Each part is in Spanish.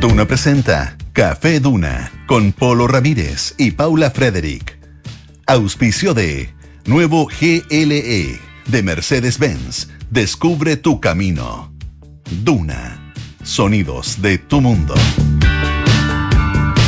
Duna presenta Café Duna con Polo Ramírez y Paula Frederick. Auspicio de Nuevo GLE de Mercedes-Benz. Descubre tu camino. Duna. Sonidos de tu mundo.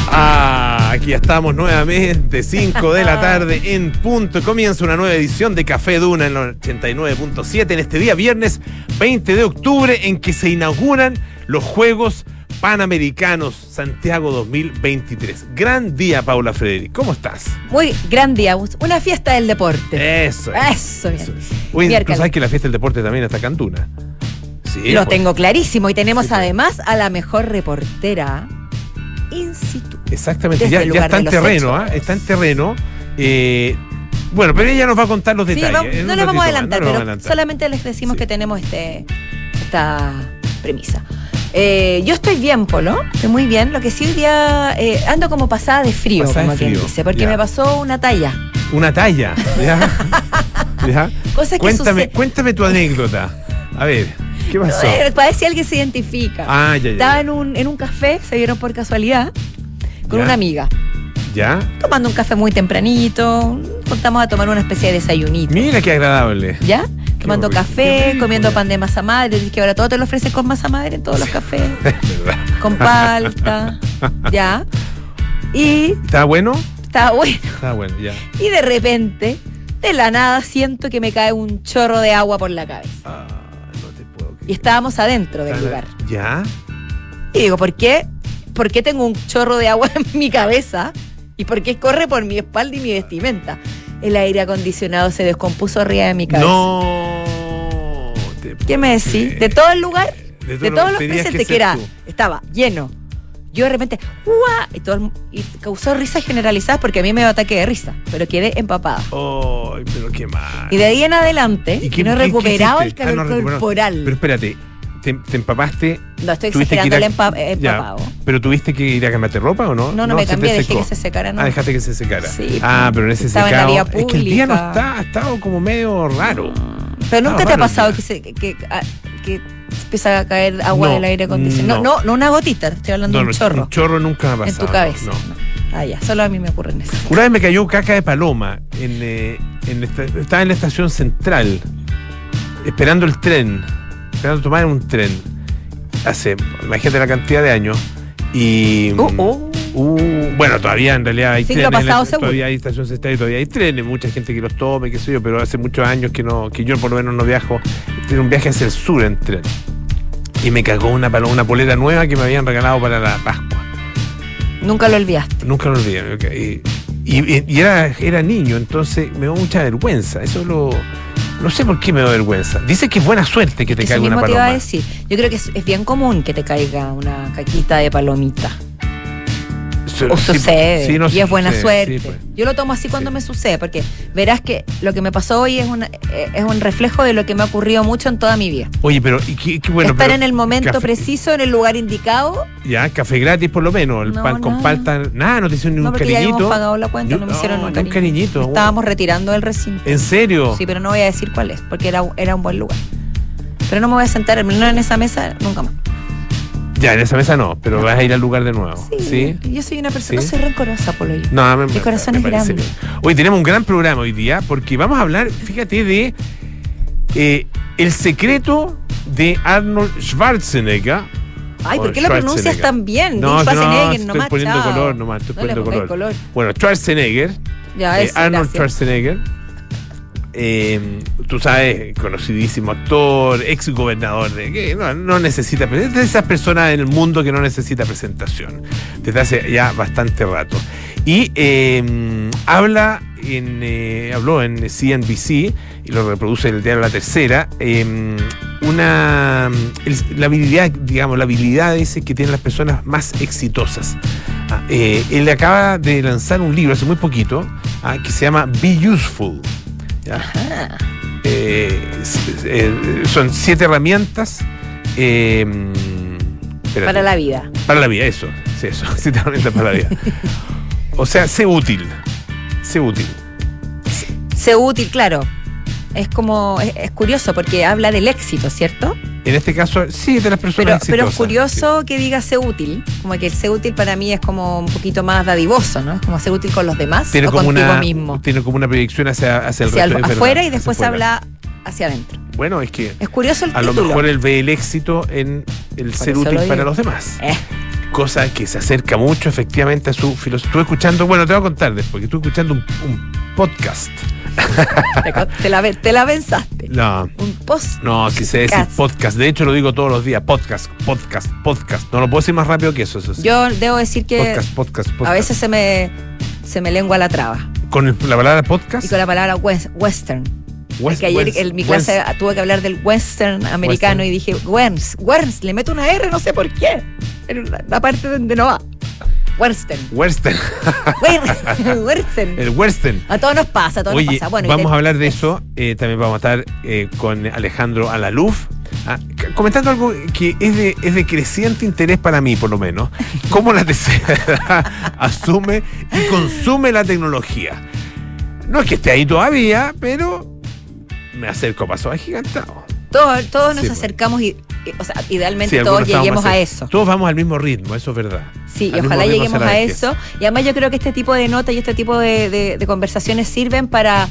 Ah, aquí estamos nuevamente, 5 de la tarde en punto. Comienza una nueva edición de Café Duna en los 89.7 en este día viernes 20 de octubre en que se inauguran los Juegos Panamericanos Santiago 2023. Gran día, Paula Frederic. ¿Cómo estás? Muy gran día, una fiesta del deporte. Eso es. Eso, bien. Eso es. Oye, tú sabes que la fiesta del deporte también está Cantuna. Sí, Lo pues. tengo clarísimo y tenemos Sí, pues. además a la mejor reportera in situ. Exactamente, ya, lugar está en terreno. ¿ah? Está en terreno. Eh, bueno, pero ella nos va a contar los Sí, detalles. vamos- en no lo vamos más, no lo pero vamos a adelantar. solamente les decimos Sí. que tenemos este esta premisa. Eh, yo estoy bien, Polo. Estoy muy bien. Lo que sí hoy día eh, ando como pasada de frío, Pasada de como quien dice, porque ya. me pasó una talla. Una talla. ¿ya? ¿Ya? Cosas que Cuéntame, suceden. cuéntame tu anécdota. A ver, ¿qué pasó? Eh, Para ver si alguien se identifica. Ah, ya, ya. Estaba en un, en un café, se vieron por casualidad, con Ya. una amiga. ¿Ya? tomando un café muy tempranito, contamos a tomar una especie de desayunito. Mira qué agradable. ¿Ya? Tomando café, comiendo pan de masa madre, que ahora todo te lo ofrecen con masa madre en todos los cafés, con palta, ¿ya? Y ¿Está bueno? estaba bueno. Está bueno, ya. Y de repente, de la nada, siento que me cae un chorro de agua por la cabeza. Ah, no te puedo creer. Y estábamos adentro del lugar. ¿Ya? Y digo, ¿por qué? ¿Por qué tengo un chorro de agua en mi cabeza? ¿Y por qué corre por mi espalda y mi vestimenta? El aire acondicionado se descompuso arriba de mi cabeza. No. ¿Qué me decís? De todo el lugar, De todo todos que los que presentes que, ser era, tú. estaba lleno. Yo de repente, ¡guau! Y, todo el- y causó risas generalizadas porque a mí me dio ataque de risa, pero quedé empapada. Ay, pero qué mal. Y de ahí en adelante, qué- no he recuperado el? Ah, calor no recuperó. corporal. Pero espérate, te, te empapaste. no estoy que exagerando el a- empa- ya, empapado. pero tuviste que ir a cambiarte ropa o no? No, no, me cambié, dejé que se secara. No. Ah, dejaste que se secara. Sí, ah, pero en ese estaba en la secado. vía es que el día no está, ha estado como medio raro. Pero nunca Ah, te ha pasado que, se, que, que, ah, que empieza a caer agua No, del aire acondicionado. no. No, no, no una gotita, estoy hablando de un chorro. Un chorro nunca me ha en pasado. tu cabeza. no. No. Ah, ya, solo a mí me ocurren eso. Una vez me cayó caca de paloma. En, eh, en esta- estaba en la estación central, esperando el tren, esperando tomar un tren. Hace, imagínate la cantidad de años. Y. Uh, mm, uh. bueno, todavía en realidad hay Siglo trenes. pasado, todavía hay estación central y todavía hay trenes. Mucha gente que los tome, qué sé yo, pero hace muchos años que no que yo por lo menos no viajo. Tengo un viaje hacia el sur en tren. Y me cagó una, paloma, una polera nueva que me habían regalado para la Pascua. Nunca lo olvidaste. Nunca lo olvidé. ok. Y, y- y era, era niño, entonces me dio mucha vergüenza. Eso lo. No sé por qué me da vergüenza. Dice que es buena suerte que te Eso caiga una mismo te iba a paloma. decir. Yo creo que es, es bien común que te caiga una caquita de palomita. O sí, sucede. sí, no, y es buena sucede, suerte. pues. Yo lo tomo así cuando me sucede, porque verás que lo que me pasó hoy es, una, eh, es un reflejo de lo que me ha ocurrido mucho en toda mi vida. Oye, pero y qué, qué bueno. Estar pero en el momento café- preciso, en el lugar indicado. Ya, café gratis por lo menos. El No, pan con palta. Nada, no te hicieron ni un ya cariñito. pagado la cuenta, no me hicieron un cariñito. cariñito. Estábamos retirando del recinto. ¿En serio? Sí, pero no voy a decir cuál es, porque era, era un buen lugar. Pero no me voy a sentar no en esa mesa nunca más. Ya, en esa mesa no, pero vas a ir al lugar de nuevo. Sí, yo soy una persona, ¿Sí? no soy rencorosa, Polo. yo. No, me, Mi me- corazón me es grande. bien. Hoy tenemos un gran programa hoy día porque vamos a hablar, fíjate, de eh, el secreto de Arnold Schwarzenegger. Ay, ¿por qué lo pronuncias tan bien? No, no, estoy poniendo color nomás, estoy poniendo color. Bueno, Schwarzenegger, Ya, eh, Arnold gracias. Schwarzenegger, eh, tú sabes, conocidísimo actor, ex gobernador de que no, no necesita es de esas personas en el mundo que no necesita presentación desde hace ya bastante rato y eh, habla en eh, habló en CNBC y lo reproduce en el diario La Tercera eh, una la habilidad digamos la habilidad dice que tienen las personas más exitosas Ah, eh, él acaba de lanzar un libro hace muy poquito ah, que se llama Be Useful. Ajá. Eh, eh, son siete herramientas eh. Para la vida. Para la vida, eso. Sí, eso. Siete herramientas para la vida. O sea, sé útil. Sé útil. Sé útil, claro. es como, es, es curioso porque habla del éxito, ¿cierto? En este caso, sí, de las Pero, personas pero es exitosas, curioso que diga sé útil, como que el sé útil para mí es como un poquito más dadivoso, ¿no? Es como ser útil con los demás. Tiene o como contigo una, mismo. tiene como una proyección hacia, hacia el Hacia resto al- es verdad, afuera y después habla hacia adentro. Bueno, es que Es curioso el a lo mejor él ve el éxito en el ser útil lo para los demás. Eh, Cosa que se acerca mucho efectivamente a su filosofía. Estuve escuchando, bueno, te voy a contar después, que estuve escuchando un, un podcast. te, la, te la pensaste. No, Un post. no, si sé decir Podcast. De hecho, lo digo todos los días. Podcast, podcast, podcast. No lo puedo decir más rápido que eso. eso sí. Yo debo decir que podcast, podcast, podcast. a veces se me, se me lengua la traba. Con el- la palabra podcast. Y con la palabra wes- western. West- Es que ayer West- en mi West- clase tuve que hablar del western americano Western. y dije, Werns, Werns, le meto una R, no sé por qué. En la parte donde no va. Western. Western. Wer- Western. el western. A todos nos pasa, a todos Oye, nos pasa. Bueno, vamos a hablar de eso. eh, también vamos a estar eh, con Alejandro Alaluf. ah, comentando algo que es de, es de creciente interés para mí, por lo menos. Cómo la tercera edad asume y consume la tecnología. No es que esté ahí todavía, pero me acerco a pasos agigantados. Todos, todos nos Sí, pues. acercamos y- o sea, idealmente Sí, todos lleguemos a eso. Todos vamos al mismo ritmo, eso es verdad. Sí, Al y ojalá lleguemos a eso. Y además yo creo que este tipo de notas y este tipo de, de- de conversaciones sirven para,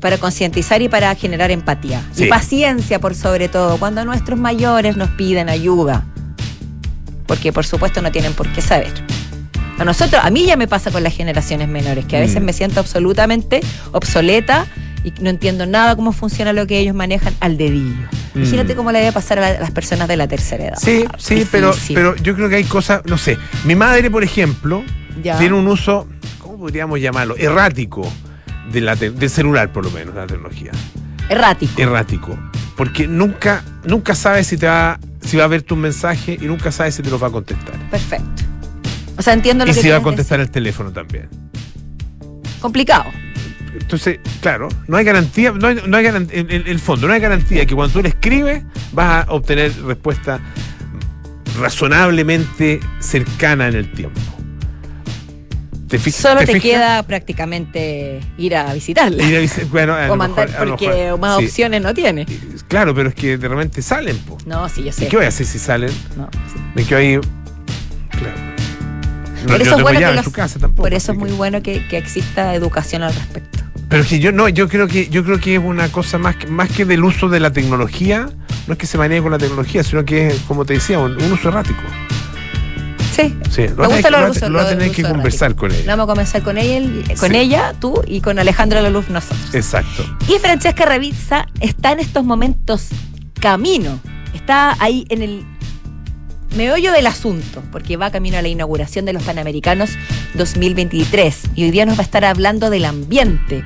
para concientizar y para generar empatía. Sí. Y paciencia por sobre todo, cuando nuestros mayores nos piden ayuda. Porque por supuesto no tienen por qué saber. A nosotros, a mí ya me pasa con las generaciones menores, que a veces Mm. me siento absolutamente obsoleta y no entiendo nada cómo funciona lo que ellos manejan al dedillo. Mm. Imagínate cómo le debe pasar a la- a las personas de la tercera edad. Sí, sí, pero, Difícil. pero yo creo que hay cosas, no sé. Mi madre, por ejemplo, Ya. tiene un uso, ¿cómo podríamos llamarlo? Errático de la del celular, por lo menos, la tecnología. Errático. Errático. Porque nunca, nunca sabe si te va, si va a ver tu mensaje y nunca sabe si te lo va a contestar. Perfecto. O sea, entiendo lo Y que si va a contestar el teléfono también. decir. Complicado. Entonces, claro, no hay garantía, no hay, no hay garantía, en en el fondo, no hay garantía que cuando tú le escribes vas a obtener respuesta razonablemente cercana en el tiempo. ¿Te fijas? Solo te, fijas? queda prácticamente ir a visitarle. Ir a visi- bueno, a o mandar, mejor- porque mejor, más sí. opciones no tiene. Claro, pero es que de repente salen, po. No, sí, yo ¿Y sé. qué voy a hacer si salen? No, sí. Me quedo ahí. Claro. Por eso es bueno que los- su casa tampoco. Por eso es muy que- bueno que, que exista educación al respecto. Pero que yo no, yo creo que yo creo que es una cosa más que, más que del uso de la tecnología, no es que se maneje con la tecnología, sino que es, como te decía, un, un uso errático. Sí. Sí, lo Me a gusta lo lo a- uso- lo vas a lo tener que conversar errático. con Lo ella. vamos a comenzar con ella, con Sí. ella, tú y con Alejandra Laluf nosotros. Exacto. Y Francesca Ravizza está en estos momentos camino. Está ahí en el meollo del asunto, porque va camino a la inauguración de los Panamericanos 2023. Y hoy día nos va a estar hablando del ambiente,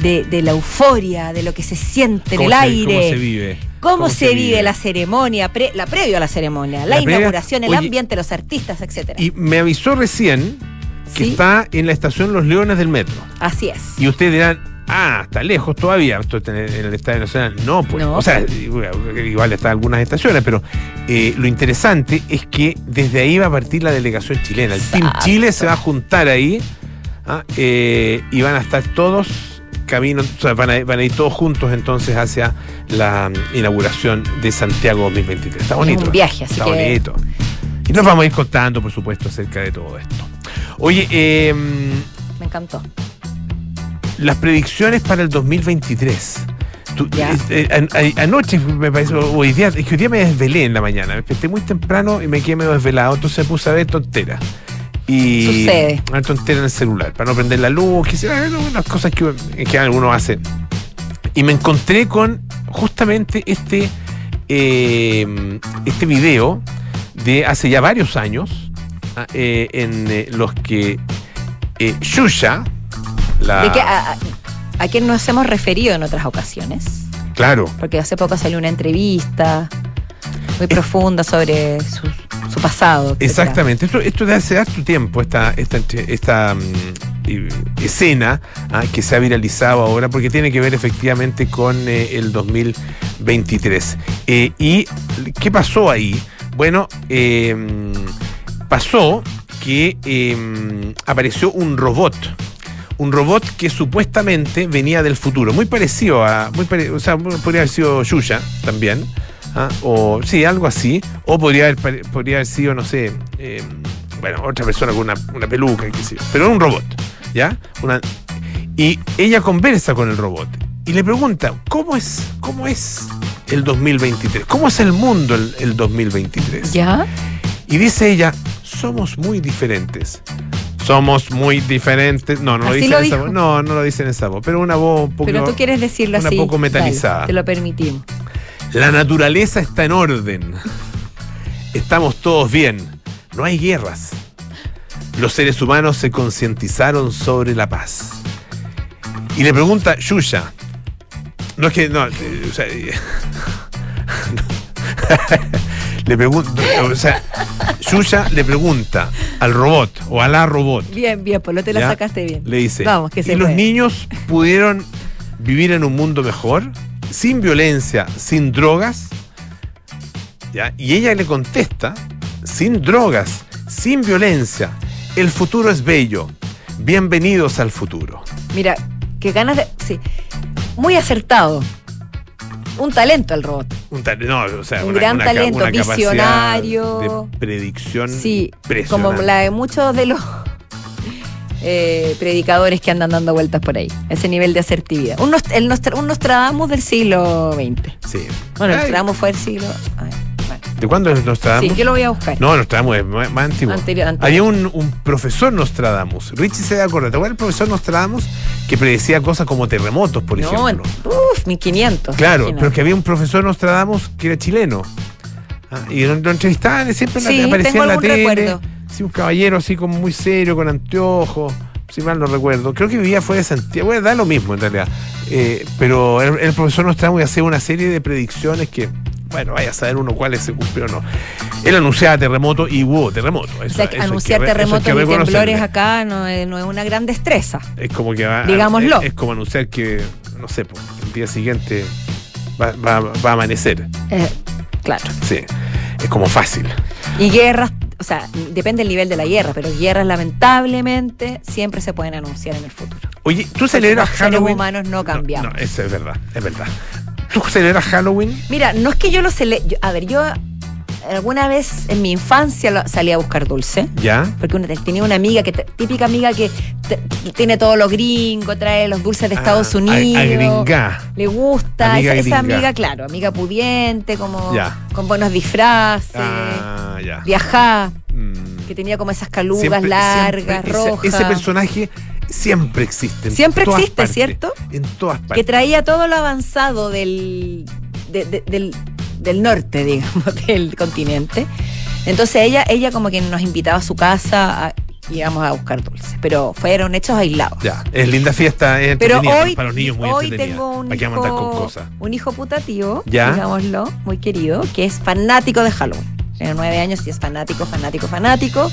de, de la euforia, de lo que se siente en ¿Cómo el se- aire. ¿Cómo se vive? ¿Cómo, se, vive, la ceremonia, pre- la previo a la ceremonia, la, La previa- inauguración, el oye, ambiente, los artistas, etcétera? Y me avisó recién que Sí. está en la estación Los Leones del Metro. Así es. Y ustedes dirán, ah, está lejos todavía, esto en el Estadio Nacional. No, pues. No. O sea, igual está en algunas estaciones, pero eh, lo interesante es que desde ahí va a partir la delegación chilena. El Team Exacto. Chile se va a juntar ahí ah, eh, y van a estar todos camino, o sea, van a, van a ir todos juntos entonces hacia la mm, inauguración de Santiago 2023. Está bonito. un viaje, así Está que- bonito. Y nos vamos a ir contando, por supuesto, acerca de todo esto. Oye, eh, Me encantó. Las predicciones para el 2023. Tú- Ya. eh, an- a- anoche me parece, hoy día, es que hoy día me desvelé en la mañana, me desperté muy temprano y me quedé medio desvelado, entonces me puse a ver tonteras. Y Sucede. a ver tonteras en el celular, para no prender la luz, que sea, las cosas que en general uno hace. Y me encontré con justamente este, eh, este video de hace ya varios años, ah, eh, en eh, los que Shusha, la, ¿De qué, a, a- nos hemos referido en otras ocasiones? Claro, Porque hace poco salió una entrevista muy profunda sobre su, su pasado. exactamente. Esto, esto de hace harto tiempo, esta, esta, esta mm, escena ah, que se ha viralizado ahora, porque tiene que ver efectivamente con eh, el 2023. Eh, ¿Y qué pasó ahí? Bueno, eh, pasó que eh, apareció un robot. Un robot que supuestamente venía del futuro, muy parecido a, muy pare- o sea, podría haber sido Yuya también, ¿ah? o sí, algo así, o podría haber, podría haber sido, no sé, eh, bueno, otra persona con una, una peluca, qué sé yo, pero era un robot, ¿ya? Una, y ella conversa con el robot y le pregunta, ¿cómo es, cómo es el 2023? ¿Cómo es el mundo el, el 2023? ¿Ya? Y dice ella, somos muy diferentes. Somos muy diferentes. No, no lo Así dice lo en esa voz. No, no lo dice en esa voz. Pero una voz un poco. Pero tú quieres decirlo una así. poco metalizada. Dale, te lo permitimos. La naturaleza está en orden. Estamos todos bien. No hay guerras. Los seres humanos se concientizaron sobre la paz. Y le pregunta, Yuya. No es que. No, eh, o sea. le pregunta. O sea, Yuya le pregunta al robot o a la robot. Bien, bien, pues lo te la ¿ya? sacaste bien. Le dice. Vamos, que ¿Y se los puede. niños pudieron vivir en un mundo mejor? Sin violencia, sin drogas. ¿Ya? Y ella le contesta, sin drogas, sin violencia, el futuro es bello. Bienvenidos al futuro. Mira, qué ganas de. Sí. Muy acertado. Un talento el robot. Un, tal- no, o sea, Un una- gran una talento, una visionario. De predicción. Sí, como la de muchos de los eh, predicadores que andan dando vueltas por ahí. Ese nivel de asertividad. Un, Nost- el Nostra- un Nostradamus del siglo XX. Sí. Bueno, Ay, Nostradamus fue el siglo. ay. ¿De cuándo es Nostradamus? Sí, yo lo voy a buscar. No, Nostradamus es más, más antiguo. Anterior- anterior. Había un, un profesor Nostradamus. Richie se da acuerdo. ¿Te acuerdas del profesor Nostradamus que predecía cosas como terremotos, por no, ejemplo? uff, 1500. Claro, imagínate. pero que había un profesor Nostradamus que era chileno. Ah, y lo, lo entrevistaban y siempre Sí, aparecía tengo en la tele. recuerdo. Sí, un caballero así como muy serio, con anteojos. Si mal no recuerdo. Creo que vivía fuera de Santiago. Bueno, da lo mismo en realidad. Eh, pero el, el profesor Nostradamus hacía una serie de predicciones que, bueno, vaya a saber uno cuáles se cumplieron o no. Él anunciaba terremoto y hubo terremoto. O sea, eso anunciar hay terremotos que y temblores acá no es, no es una gran destreza. Es como que va, Digámoslo. Es, es como anunciar que, no sé, pues, el día siguiente va, va- va a amanecer. Eh, claro. Sí. Es como fácil. Y guerras, o sea, depende del nivel de la guerra, pero guerras lamentablemente siempre se pueden anunciar en el futuro. Oye, ¿tú celebras los seres Halloween? humanos no cambiamos. No, eso es verdad, es verdad. ¿Tú celebras Halloween? Mira, no es que yo lo cele... yo- A ver, yo alguna vez en mi infancia lo- salí a buscar dulce. ¿Ya? Porque una- tenía una amiga, que típica amiga que tiene todo lo gringo, trae los dulces de Estados Ah, Unidos. A, a. Le gusta, Amiga esa, esa amiga, claro, amiga pudiente, como Ya. con buenos disfraces, Ah, ya. viajá, Mm. que tenía como esas calugas Siempre- largas, siempre ese- rojas. Ese, personaje siempre existe. en Siempre existe, partes, ¿cierto? En todas partes. que traía todo lo avanzado del, de- de- del, del norte, digamos, del continente. Entonces ella, ella como que nos invitaba a su casa a, íbamos a buscar dulces, pero fueron hechos aislados. Ya, es linda fiesta, es Pero hoy, para los niños muy hoy tengo un ¿Para qué vamos a andar con hijo, cosas? un hijo putativo, ¿Ya? digámoslo, muy querido, que es fanático de Halloween. Tiene nueve años y es fanático, fanático, fanático,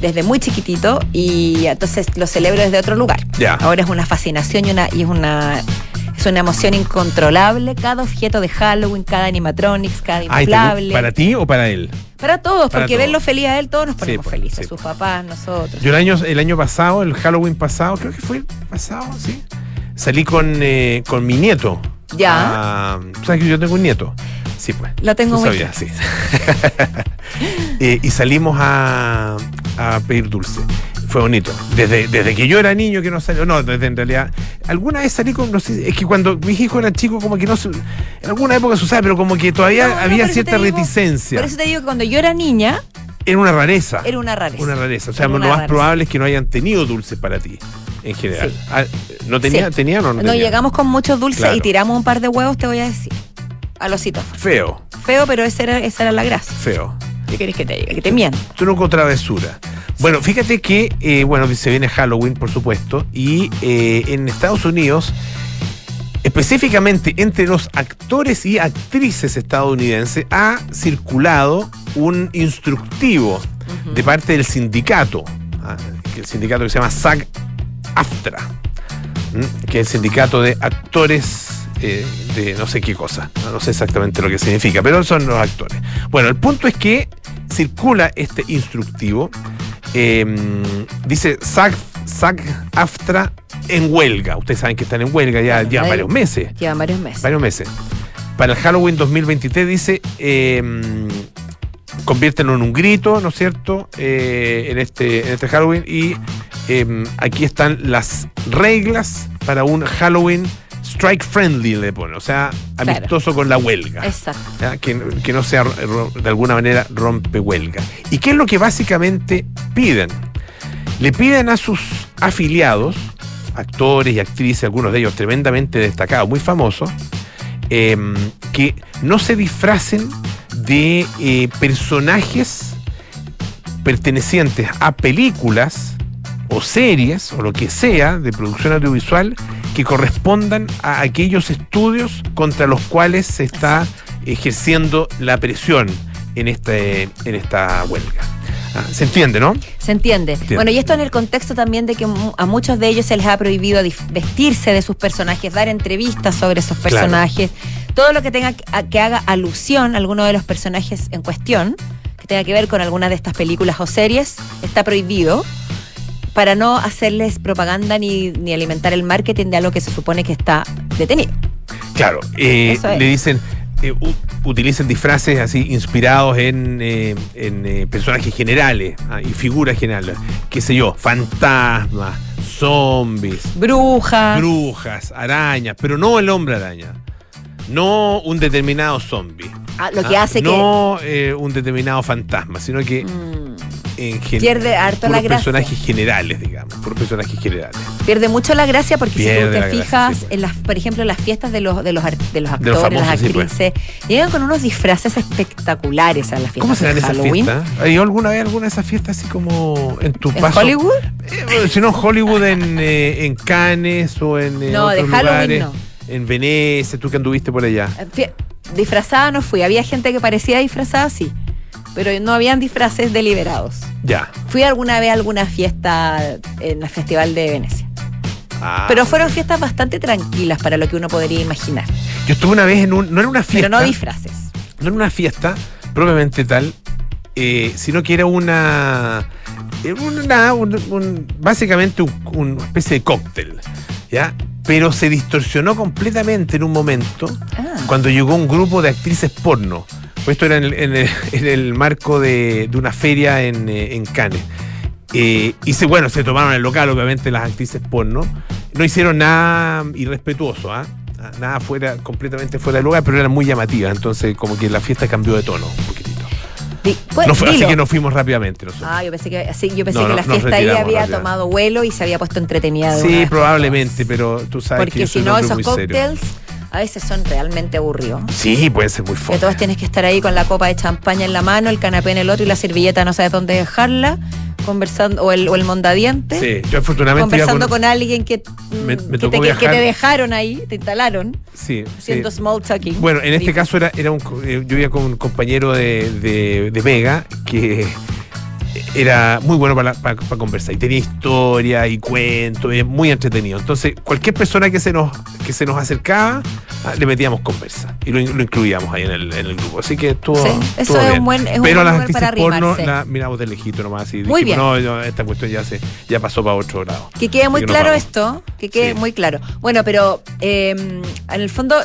desde muy chiquitito y entonces lo celebro desde otro lugar. Ya. Ahora es una fascinación y, una, y es una es una emoción incontrolable. Cada objeto de Halloween, cada animatronics, cada Ay, ¿te gu- inflable. ¿Para ti o para él? Para todos, para porque todos. verlo feliz a él, todos nos ponemos pues, felices. sí, Sus papás, nosotros. Yo el año, el año pasado, el Halloween pasado, creo que fue el pasado, sí. Salí con, eh, con mi nieto. Ya. Ah, ¿Sabes que yo tengo un nieto? Sí, pues. Lo tengo muy sabías, sí. Eh, y salimos a, a pedir dulce. Fue bonito. Desde, desde que yo era niño que no salió. No, desde en realidad. Alguna vez salí con. No sé, es que cuando mis hijos eran chicos, como que no se. En alguna época se usaba, pero como que todavía No, no, había cierta digo- reticencia. Por eso te digo que cuando yo era niña, Era una rareza. era una rareza. Una rareza. O sea, lo más rareza. probable es que no hayan tenido dulces para ti, en general. Sí. Ah, ¿No tenía, Sí. tenían o no No tenían? llegamos con muchos dulces Claro. y tiramos un par de huevos, te voy a decir. A los citófonos. Feo, Feo, pero esa era, esa era la gracia. feo. ¿Qué querés que te diga? Que te miento. Truco travesura. Bueno, fíjate que, eh, bueno, se viene Halloween, por supuesto, y eh, en Estados Unidos, específicamente entre los actores y actrices estadounidenses, ha circulado un instructivo de parte del sindicato, ah, el sindicato que se llama SAG-AFTRA, que es el sindicato de actores eh, de no sé qué cosa, no, No sé exactamente lo que significa, pero son los actores. Bueno, el punto es que circula este instructivo, eh, dice SAG, SAG-AFTRA en huelga. Ustedes saben que están en huelga ya, Bueno, ya varios meses. Llevan varios meses. Varios meses. Para el Halloween 2023 dice, eh, conviértelo en un grito, ¿no es cierto? Eh, en, este, en este Halloween. Y eh, aquí están las reglas para un Halloween strike friendly, le pone. O sea, Claro. amistoso con la huelga. Exacto. Que, que no sea de alguna manera rompe huelga. ¿Y qué es lo que básicamente piden? Le piden a sus afiliados, actores y actrices, algunos de ellos tremendamente destacados, muy famosos, em, que no se disfracen de eh, personajes pertenecientes a películas o series o lo que sea de producción audiovisual que correspondan a aquellos estudios contra los cuales se está ejerciendo la presión en, este, en esta huelga. Ah, ¿Se entiende, no? Se entiende. Bueno, y esto en el contexto también de que a muchos de ellos se les ha prohibido vestirse de sus personajes, dar entrevistas sobre esos Claro. personajes, todo lo que tenga que haga alusión a alguno de los personajes en cuestión, que tenga que ver con alguna de estas películas o series, está prohibido para no hacerles propaganda ni, ni alimentar el marketing de algo que se supone que está detenido. Claro, eh, es. le dicen, eh, utilicen disfraces así inspirados en, eh, en, eh, personajes generales ah, y figuras generales, qué sé yo, fantasmas, zombies, Brujas. brujas, arañas, pero no el hombre araña, no un determinado zombie. Ah, lo que ah, hace no eh, un determinado fantasma, sino que que mm, en gen- pierde harto la gracia. personajes generales, digamos, por personajes generales. Pierde mucho la gracia porque si tú te gracia, fijas sí, pues. en las, por ejemplo, en las fiestas de los de los, de los De los actores, las famosos, sí, pues. actrices, llegan con unos disfraces espectaculares a las fiestas ¿Cómo serán de esas Halloween. fiestas? ¿Has ido alguna vez alguna de esas fiestas así como en tu ¿En paso? Hollywood? Eh, si no Hollywood, en, eh, en Cannes o en No, de Halloween lugares. no. En Venecia, tú que anduviste por allá. Eh, Disfrazada no fui, había gente que parecía disfrazada, sí, pero no habían disfraces deliberados. Ya. Fui alguna vez a alguna fiesta en el Festival de Venecia. Ah. Pero fueron fiestas bastante tranquilas para lo que uno podría imaginar. Yo estuve una vez en un. No era una fiesta. Pero no disfraces. no era una fiesta propiamente tal, eh, sino que era una. una- un- un- básicamente un- una especie de cóctel. ¿Ya? Pero se distorsionó completamente en un momento Ah, cuando llegó un grupo de actrices porno. Pues esto era en el, en el- en el marco de, de una feria en, eh, en Cannes. Eh, y se, bueno, se tomaron el local, obviamente, las actrices porno. No hicieron nada irrespetuoso, ¿ah? Ah, Nada fuera, completamente fuera de lugar, pero eran muy llamativas. Entonces, como que la fiesta cambió de tono un poquitito. Di- pues, No fue- así que nos fuimos rápidamente nosotros. Ah, yo pensé que, sí, yo pensé No, que no, la fiesta ahí había tomado vuelo y se había puesto entretenida. de sí, probablemente, pero tú sabes que Porque yo si no, esos cócteles a veces son realmente aburridos. Sí, pueden ser muy Que fuertes. todos tienes que estar ahí con la copa de champaña en la mano, el canapé en el otro y la servilleta no sabes dónde dejarla, conversando, o el, o el mondadiente, Sí, yo afortunadamente conversando con- con, alguien que, Me- mm, me que, te, que- que te dejaron ahí, te instalaron, Sí, sí. haciendo small talking. Bueno, en este caso era, era un, eh, yo iba con un compañero de, de, de Vega que era muy bueno para, para- para conversar y tenía historia y cuentos, y muy entretenido. Entonces, cualquier persona que se nos, que se nos acercaba, ah, le metíamos conversa y lo, in- lo incluíamos ahí en el, en el grupo. Así que estuvo, Sí, eso es un buen- es un Pero buen las actrices porno miramos de lejito nomás y Muy dijimos, bien. no, esta cuestión ya, se, ya pasó para otro grado. Que quede muy Así que claro esto, que quede Sí. muy claro. Bueno, pero eh, en el fondo,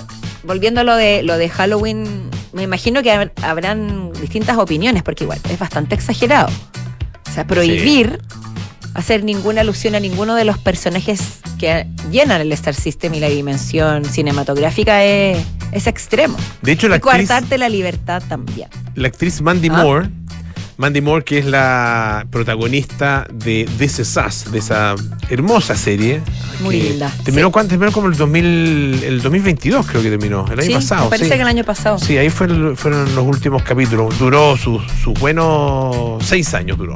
volviendo a lo de, lo de Halloween, me imagino que hab- habrán distintas opiniones, porque igual es bastante exagerado. O sea, prohibir hacer ninguna alusión a ninguno de los personajes que llenan el Star System y la dimensión cinematográfica es, es extremo. De hecho, la y actriz, la libertad también. la actriz Mandy Ah. Moore, Mandy Moore, que es la protagonista de This Is Us, de esa hermosa serie. Muy linda, Terminó, sí. ¿cuándo? terminó como el 2000, el 2022, creo que terminó, el año Sí, pasado. me parece sí. que el año pasado. Sí, ahí fue el- fueron los últimos capítulos. Duró sus buenos seis años, duró.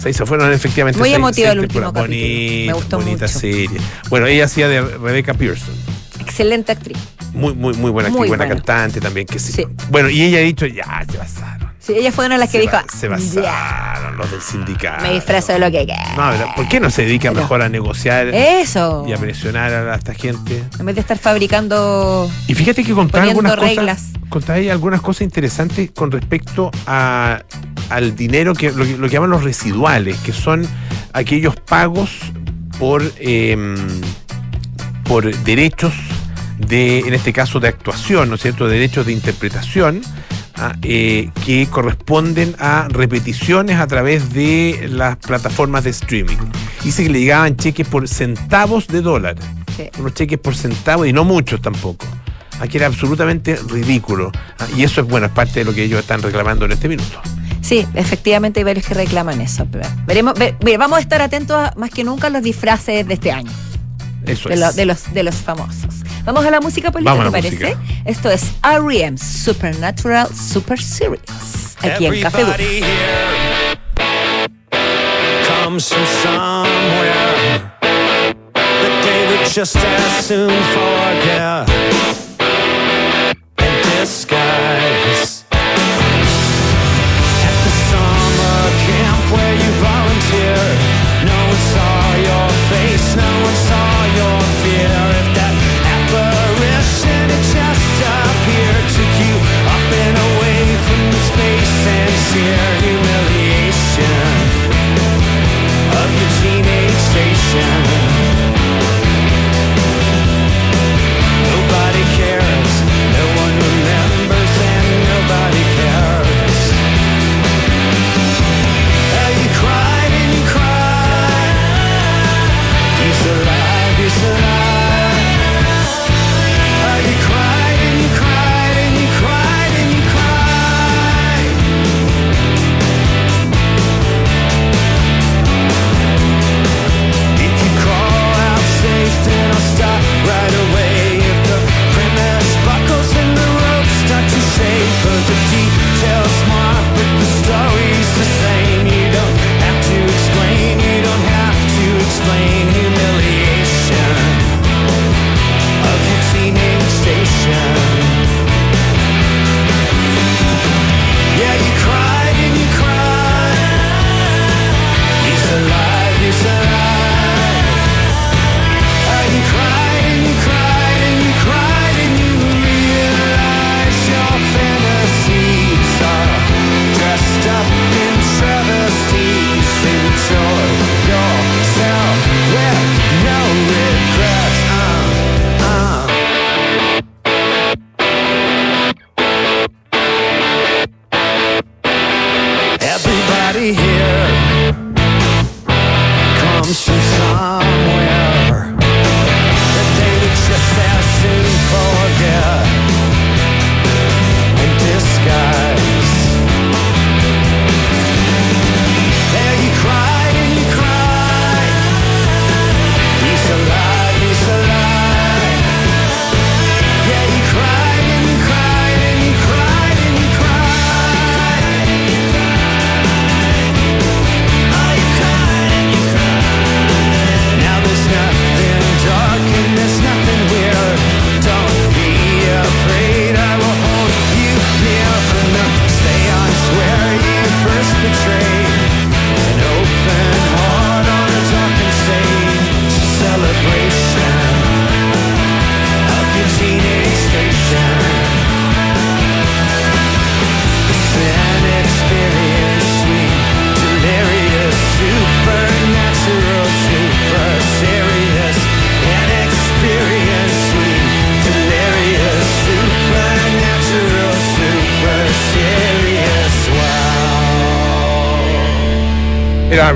Seis, fueron efectivamente Muy seis, emotivo seis el último capítulo. Me Bonita, gustó bonita mucho. serie. Bueno, ella hacía de Rebecca Pearson. Excelente actriz. Muy, muy, muy buena actriz, Muy buena buena. cantante también, que sí. Bueno, y ella ha dicho, ya, se basaron. Sí, ella fue una de las que se dijo, se basaron los del sindicato. me disfrazo de lo que quiera. No, pero ¿por qué no se dedica Pero- mejor a negociar Eso. y a presionar a esta gente? En vez de estar fabricando. Y fíjate que contaba algunas reglas. cosas, contaba ahí algunas cosas interesantes con respecto a, al dinero que lo, que lo que llaman los residuales, que son aquellos pagos por, eh, por derechos de, en este caso, de actuación, ¿no es cierto?, derechos de interpretación. Ah, eh, que corresponden a repeticiones a través de las plataformas de streaming. Dice que le llegaban cheques por centavos de dólar Sí. unos cheques por centavo y no muchos tampoco. Aquí era absolutamente ridículo. Ah, Y eso es bueno, es parte de lo que ellos están reclamando en este minuto. Sí, efectivamente hay varios que reclaman eso. Veremos, ve- ve- vamos a estar atentos a- más que nunca a los disfraces de este año, Eso de, es. lo- de los, de los famosos. Vamos a la música política, Vamos a ¿te parece? Esto es R.E.M. Supernatural Super Series. Aquí en Café just as soon forget and disguise.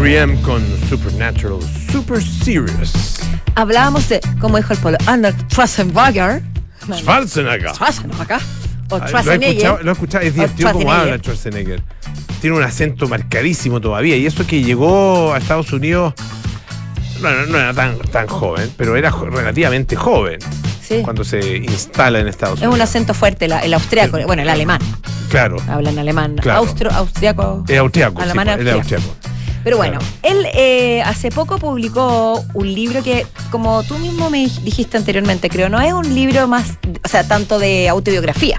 R.E.M. con Supernatural Super Serious. Hablábamos de, como dijo el polo, Arnold Schwarzenegger. Schwarzenegger. Schwarzenegger. O Schwarzenegger. lo he escuchado, es divertido como habla Schwarzenegger. Tiene un acento marcadísimo todavía. Y eso que llegó a Estados Unidos, bueno, no era tan, tan joven, pero era relativamente joven Sí. cuando se instala en Estados Es un Unidos. acento fuerte, la- el austriaco, bueno, el alemán. Claro, Hablan alemán. Claro. Austro, austriaco. es austriaco. sí, Alemán, pues, él es austriaco. Pero bueno, él eh, hace poco publicó un libro que, como tú mismo me dijiste anteriormente, creo, no es un libro más, o sea, tanto de autobiografía,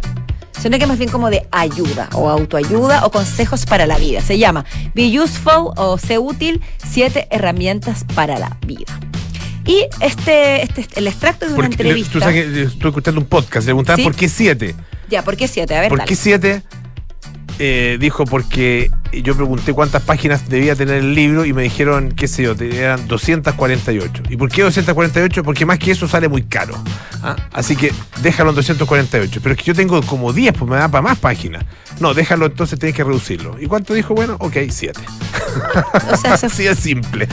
sino que más bien como de ayuda o autoayuda o consejos para la vida. Se llama Be Useful o Sé Útil, siete herramientas para la vida. Y este, este el extracto de una Porque, entrevista. Tú sabes que estoy escuchando un podcast, le preguntaban Sí. por qué siete. Ya, ¿por qué siete? A ver, ¿Por dale. qué siete? Eh, dijo porque yo pregunté cuántas páginas debía tener el libro y me dijeron, qué sé yo, eran 248. ¿Y por qué 248? Porque más que eso sale muy caro. ¿ah? Así que déjalo en 248. Pero es que yo tengo como 10, pues me da para más páginas. No, déjalo entonces, tienes que reducirlo. ¿Y cuánto dijo? Bueno, ok, 7. O sea, se Así es simple.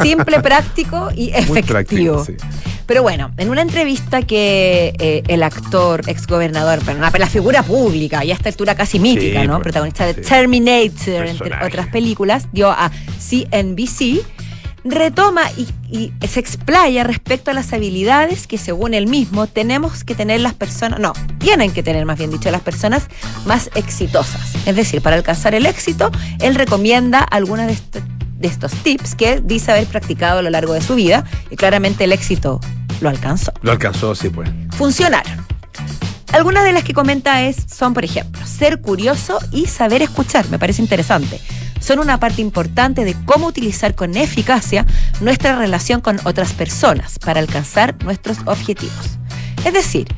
simple, práctico y Muy efectivo. práctico, sí. Pero bueno, en una entrevista que eh, el actor, exgobernador, pero una, la figura pública, y a esta altura casi mítica, Sí, ¿no? Protagonista de sí. Terminator, entre otras películas, dio a CNBC, retoma y, y se explaya respecto a las habilidades que según él mismo tenemos que tener las personas, no, tienen que tener más bien dicho las personas más exitosas. Es decir, para alcanzar el éxito, él recomienda algunas de, est- de estos tips que él dice haber practicado a lo largo de su vida y claramente el éxito lo alcanzó. Lo alcanzó, sí, pues. Funcionaron. Algunas de las que comenta es, son, por ejemplo, ser curioso y saber escuchar. Me parece interesante. Son una parte importante de cómo utilizar con eficacia nuestra relación con otras personas para alcanzar nuestros objetivos. Es decir,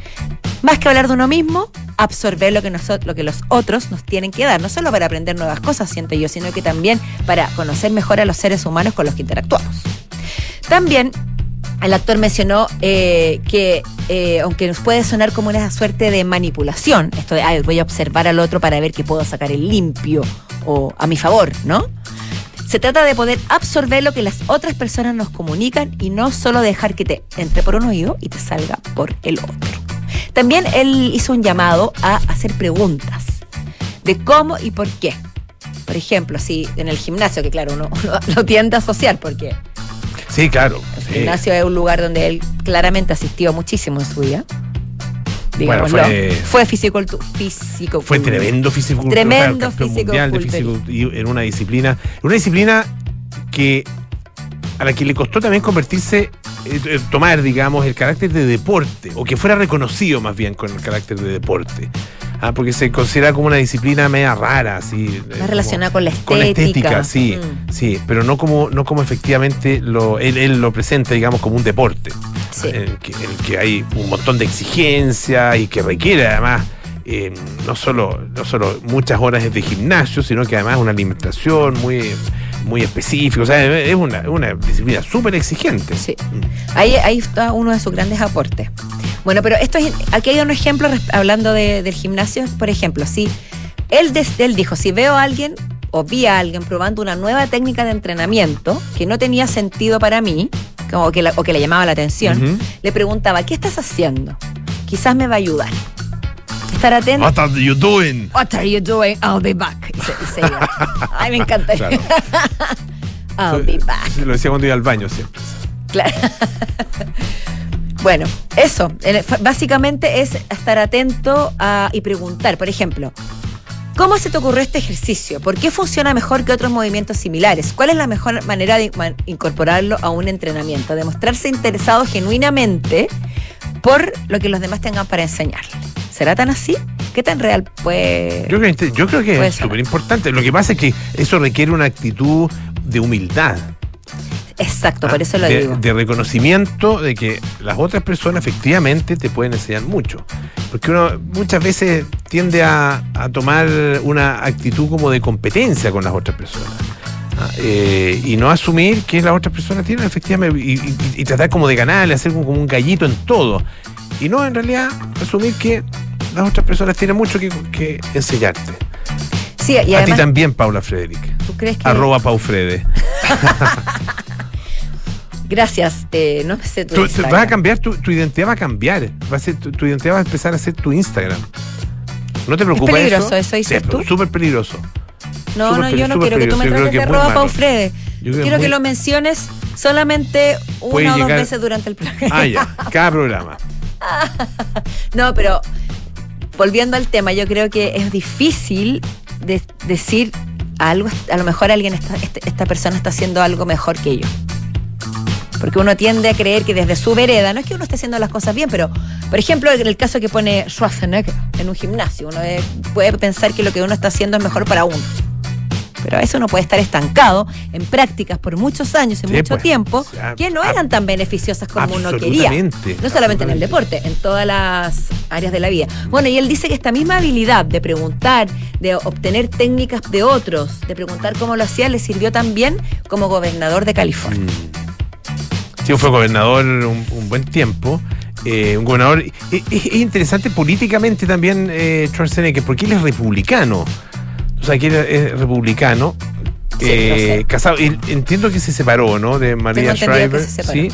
más que hablar de uno mismo, absorber lo que, nosotros, lo que los otros nos tienen que dar, no solo para aprender nuevas cosas, siento yo, sino que también para conocer mejor a los seres humanos con los que interactuamos. También el actor mencionó eh, que, eh, aunque nos puede sonar como una suerte de manipulación, esto de, "Ay, voy a observar al otro para ver que puedo sacar el limpio o a mi favor, ¿no? Se trata de poder absorber lo que las otras personas nos comunican y no solo dejar que te entre por un oído y te salga por el otro. También él hizo un llamado a hacer preguntas de cómo y por qué. Por ejemplo, si en el gimnasio, que claro, uno, lo tiende a asociar porque Sí, claro. El sí. gimnasio es un lugar donde él claramente asistió muchísimo en su vida. Bueno, fue- fue físico, físico Fue tremendo físico Tremendo físico en una disciplina, una disciplina que a la que le costó también convertirse, eh, eh, tomar, digamos, el carácter de deporte, o que fuera reconocido más bien con el carácter de deporte. Ah, porque se considera como una disciplina media rara, así. eh, Más relacionada con la estética. con la estética, sí, Mm, sí, pero no como, no como efectivamente lo, él, él lo presenta, digamos, como un deporte sí. en el que, en el que hay un montón de exigencias y que requiere además eh, no, solo, no solo muchas horas de gimnasio, sino que además una alimentación muy, muy específica. O sea, es una, una disciplina súper exigente. Sí. Ahí, ahí está uno de sus grandes aportes. Bueno, pero esto es, aquí hay un ejemplo hablando de- del gimnasio, por ejemplo, si él, des- él dijo, si veo a alguien o vi a alguien probando una nueva técnica de entrenamiento que no tenía sentido para mí, como que la- o que le llamaba la atención, le preguntaba, ¿qué estás haciendo? Quizás me va a ayudar. Estar atento. What are you doing? What are you doing? I'll be back. Y se, y se iba. Ay, me encanta. Claro. I'll be back. Lo decía cuando iba al baño siempre. Claro. bueno, eso. Básicamente es estar atento a- y preguntar. Por ejemplo, ¿cómo se te ocurrió este ejercicio? ¿Por qué funciona mejor que otros movimientos similares? ¿Cuál es la mejor manera de incorporarlo a un entrenamiento? Demostrarse interesado genuinamente por lo que los demás tengan para enseñarle. ¿Será tan así? ¿Qué tan real puede...? Yo creo que, yo creo que es súper importante. Lo que pasa es que eso requiere una actitud de humildad. Exacto, por eso lo Ah, de, digo. de reconocimiento de que las otras personas efectivamente te pueden enseñar mucho. Porque uno muchas veces tiende a, a tomar una actitud como de competencia con las otras personas. Ah, eh, y no asumir que las otras personas tienen efectivamente y, y- y tratar como de ganarle, hacer como, como un gallito en todo. Y no en realidad asumir que las otras personas tienen mucho que, que enseñarte. Sí, y a ti también, Paula Frederick. ¿tú crees que...? Arroba Paufrede. Gracias, eh, no me sé tu Tú- vas a cambiar, tu, tu identidad va a cambiar. Va a ser, tu, tu identidad va a empezar a ser tu Instagram. ¿No te preocupa peligroso eso? eso, dices Sí, tú. Súper peligroso. No, no, yo no quiero que tú me trates de es muy arroba malo. Paufrede. Yo Quiero es que lo menciones solamente una o dos veces durante el programa. Ah, ya. Cada programa. No, pero volviendo al tema, yo creo que es difícil de- decir algo, a lo mejor alguien está, este- esta persona está haciendo algo mejor que yo. Porque uno tiende a creer que desde su vereda, no es que uno esté haciendo las cosas bien, pero, por ejemplo, en el caso que pone Schwarzenegger en un gimnasio, uno eh, puede pensar que lo que uno está haciendo es mejor para uno. Pero a veces uno puede estar estancado en prácticas por muchos años, en Sí, mucho pues. tiempo, que no eran tan beneficiosas como uno quería. No solamente en el deporte, en todas las áreas de la vida. Bueno, y él dice que esta misma habilidad de preguntar, de obtener técnicas de otros, de preguntar cómo lo hacía, le sirvió también como gobernador de California. Sí, fue gobernador un, un buen tiempo. eh, un gobernador. Es, es- es interesante políticamente también eh, Schwarzenegger, porque él es republicano. O sea, que él es republicano. Sí, eh, casado. Él- entiendo que se separó, ¿no? De María entendido que se separó. Sí.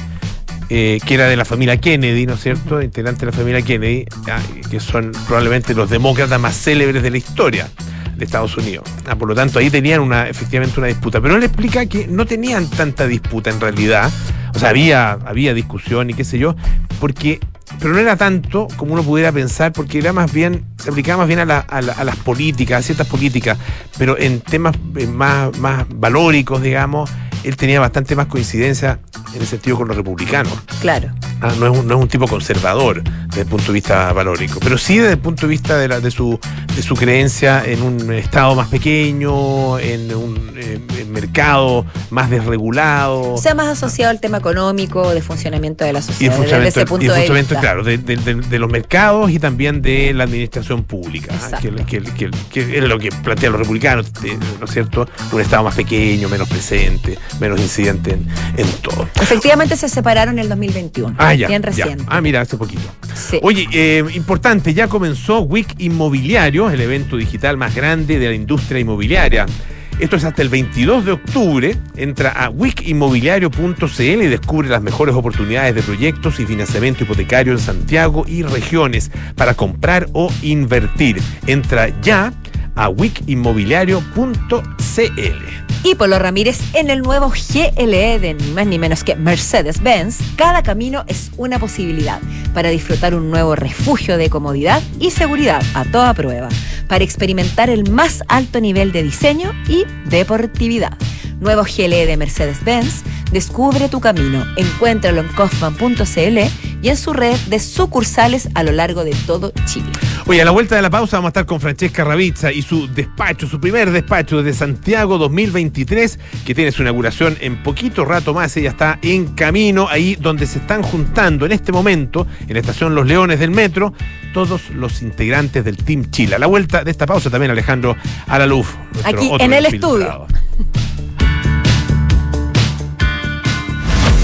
eh, que era de la familia Kennedy, ¿no es cierto? Integrante de la familia Kennedy, ah, que son probablemente los demócratas más célebres de la historia de Estados Unidos. Ah, por lo tanto, ahí tenían una, efectivamente una disputa. Pero él explica que no tenían tanta disputa en realidad. O sea, había, había discusión y qué sé yo, porque. Pero no era tanto como uno pudiera pensar, porque era más bien, se aplicaba más bien a, la- a la- a las políticas, a ciertas políticas, pero en temas eh, más, más valóricos, digamos, él tenía bastante más coincidencia en el sentido con los republicanos. Claro. Ah, no, es un, no es un tipo conservador desde el punto de vista valórico, pero sí desde el punto de vista de, la- de, su, de su creencia en un estado más pequeño, en un eh, en mercado más desregulado. O sea, más asociado al tema económico, de funcionamiento de la y el sociedad. desde funcionamiento, ese punto y el de funcionamiento, vista. claro, de, de- de- de los mercados y también de la administración pública, ah, que, Exacto. que- que- que es lo que plantean los republicanos, de- ¿no es cierto? Un Estado más pequeño, menos presente, menos incidente en, en todo. Efectivamente se separaron en el 2021. Ah, ya. Bien ya. reciente. Ah, mira, hace poquito. Sí. Oye, eh, importante, ya comenzó WIC Inmobiliario, el evento digital más grande de la industria inmobiliaria. Esto es hasta el 22 de octubre. Entra a wickinmobiliario.cl y descubre las mejores oportunidades de proyectos y financiamiento hipotecario en Santiago y regiones para comprar o invertir. Entra ya a wickinmobiliario.cl. Y Polo Ramírez en el nuevo GLE de ni más ni menos que Mercedes-Benz, cada camino es una posibilidad para disfrutar un nuevo refugio de comodidad y seguridad a toda prueba, para experimentar el más alto nivel de diseño y deportividad. Nuevo GLE de Mercedes-Benz, descubre tu camino, encuéntralo en kaufman.cl y en su red de sucursales a lo largo de todo Chile. Oye, a la vuelta de la pausa vamos a estar con Francesca Ravizza y su despacho, su primer despacho desde Santiago 2023, que tiene su inauguración en poquito rato más. Ella está en camino, ahí donde se están juntando en este momento, en la estación Los Leones del Metro, todos los integrantes del Team Chile. A la vuelta de esta pausa también Alejandro Alaluf. Aquí, en el infiltrado.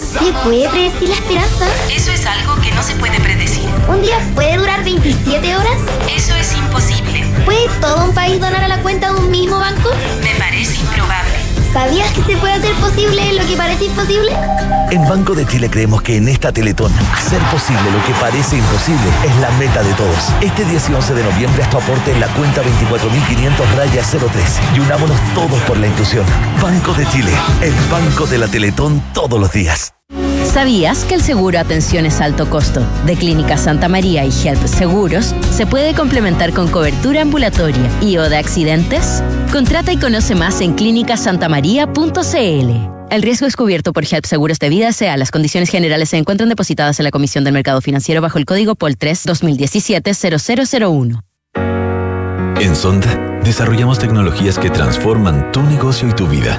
¿Se puede predecir la esperanza? Eso es algo que no se puede predecir. ¿Un día puede durar 27 horas? Eso es imposible. ¿Puede todo un país donar a la cuenta de un mismo banco? Me parece improbable. ¿Sabías que se puede hacer posible lo que parece imposible? En Banco de Chile creemos que en esta Teletón, hacer posible lo que parece imposible es la meta de todos. Este 10 y 11 de noviembre haz tu aporte en la cuenta 24.500 raya 03 y unámonos todos por la inclusión. Banco de Chile, el banco de la Teletón todos los días. ¿Sabías que el seguro Atenciones Alto Costo de Clínica Santa María y Help Seguros se puede complementar con cobertura ambulatoria y o de accidentes? Contrata y conoce más en clínicasantamaría.cl. El riesgo es cubierto por Help Seguros de Vida SEA. Las condiciones generales se encuentran depositadas en la Comisión del Mercado Financiero bajo el código POL 3 2017 0001. En Sonda, desarrollamos tecnologías que transforman tu negocio y tu vida,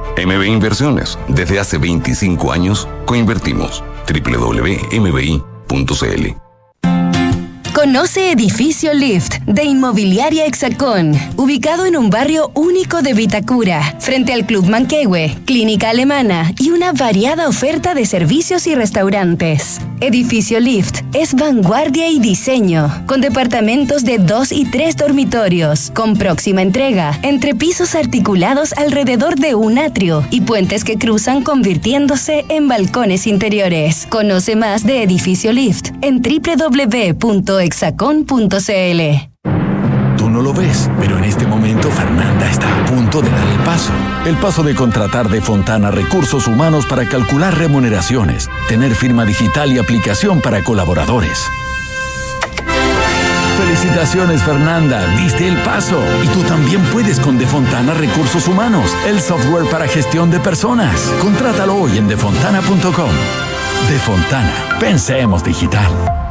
MB Inversiones, desde hace 25 años, coinvertimos. www.mbi.cl Conoce Edificio Lift de Inmobiliaria Hexacón, ubicado en un barrio único de Vitacura, frente al Club Manquehue, clínica alemana y una variada oferta de servicios y restaurantes. Edificio Lift es vanguardia y diseño, con departamentos de dos y tres dormitorios, con próxima entrega, entre pisos articulados alrededor de un atrio y puentes que cruzan convirtiéndose en balcones interiores. Conoce más de Edificio Lift en www.exacon.cl. Tú no lo ves, pero en este momento Fernanda está a punto de dar el paso. El paso de contratar de Fontana recursos humanos para calcular remuneraciones, tener firma digital y aplicación para colaboradores. Felicitaciones Fernanda, diste el paso. Y tú también puedes con Defontana Recursos Humanos, el software para gestión de personas. Contrátalo hoy en defontana.com. Defontana, pensemos digital.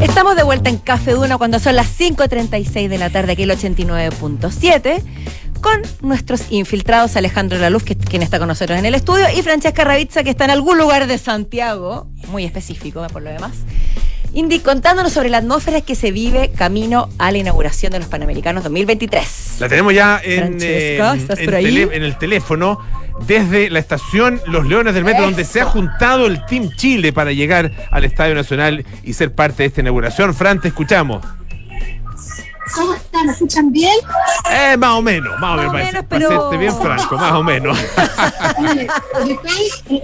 Estamos de vuelta en Café Duna cuando son las 5.36 de la tarde, aquí el 89.7, con nuestros infiltrados Alejandro Laluz, que quien está con nosotros en el estudio, y Francesca Ravizza, que está en algún lugar de Santiago, muy específico por lo demás, Indy, contándonos sobre la atmósfera que se vive camino a la inauguración de los Panamericanos 2023. La tenemos ya en, eh, el teléfono desde la estación Los Leones del Metro, donde se ha juntado el Team Chile para llegar al Estadio Nacional y ser parte de esta inauguración. Fran, te escuchamos. ¿Cómo están? ¿Me escuchan bien? Eh, más o menos, más o menos, para, menos, para pero- bien franco, más o menos. Porque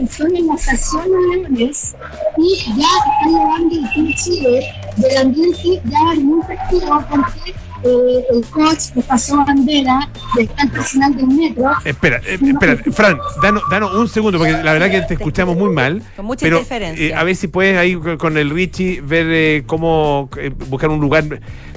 estoy, en la estación de Leones y ya está llegando el Team Chile del ambiente ya muy festivo porque eh, el coach que pasó bandera está el personal del metro. Espera, eh, espera, Fran, danos, danos un segundo, porque la verdad que te escuchamos muy mal. Con mucha pero, interferencia. eh, a ver si puedes ahí con- con el Richie ver eh, cómo eh, buscar un lugar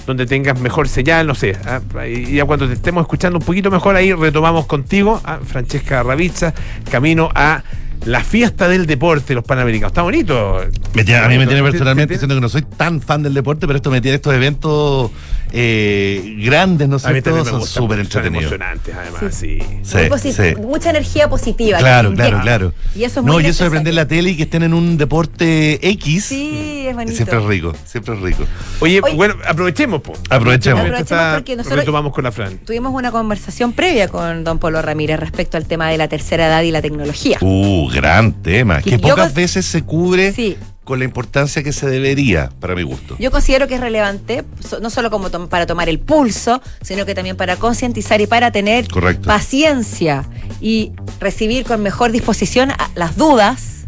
donde tengas mejor señal, no sé. ah, y ya cuando te estemos escuchando un poquito mejor ahí retomamos contigo, a Francesca Ravizza, camino a la fiesta del deporte, los Panamericanos. Está bonito. Me tiene- a mí me tiene Te- te- personalmente, te- siendo que no soy tan fan del deporte, pero esto me tiene estos eventos eh, grandes, ¿no sé, todos son súper entretenidos. emocionantes además, sí. Sí, sí. Mucha energía positiva. Claro, claro, claro. Y eso es no, muy y eso de prender la tele y que estén en un deporte X. Sí, es bonito. Siempre es rico, siempre es rico. Oye, Oye. bueno, aprovechemos, po. Aprovechemos. Aprovechemos está- porque nosotros- con la Fran. Tuvimos una conversación previa con don Polo Ramírez respecto al tema de la tercera edad y la tecnología. Uh, gran tema. Que pocas veces se cubre Sí. con la importancia que se debería, para mi gusto. Yo considero que es relevante, no solo como tom- para tomar el pulso, sino que también para concientizar y para tener Correcto. paciencia y recibir con mejor disposición las dudas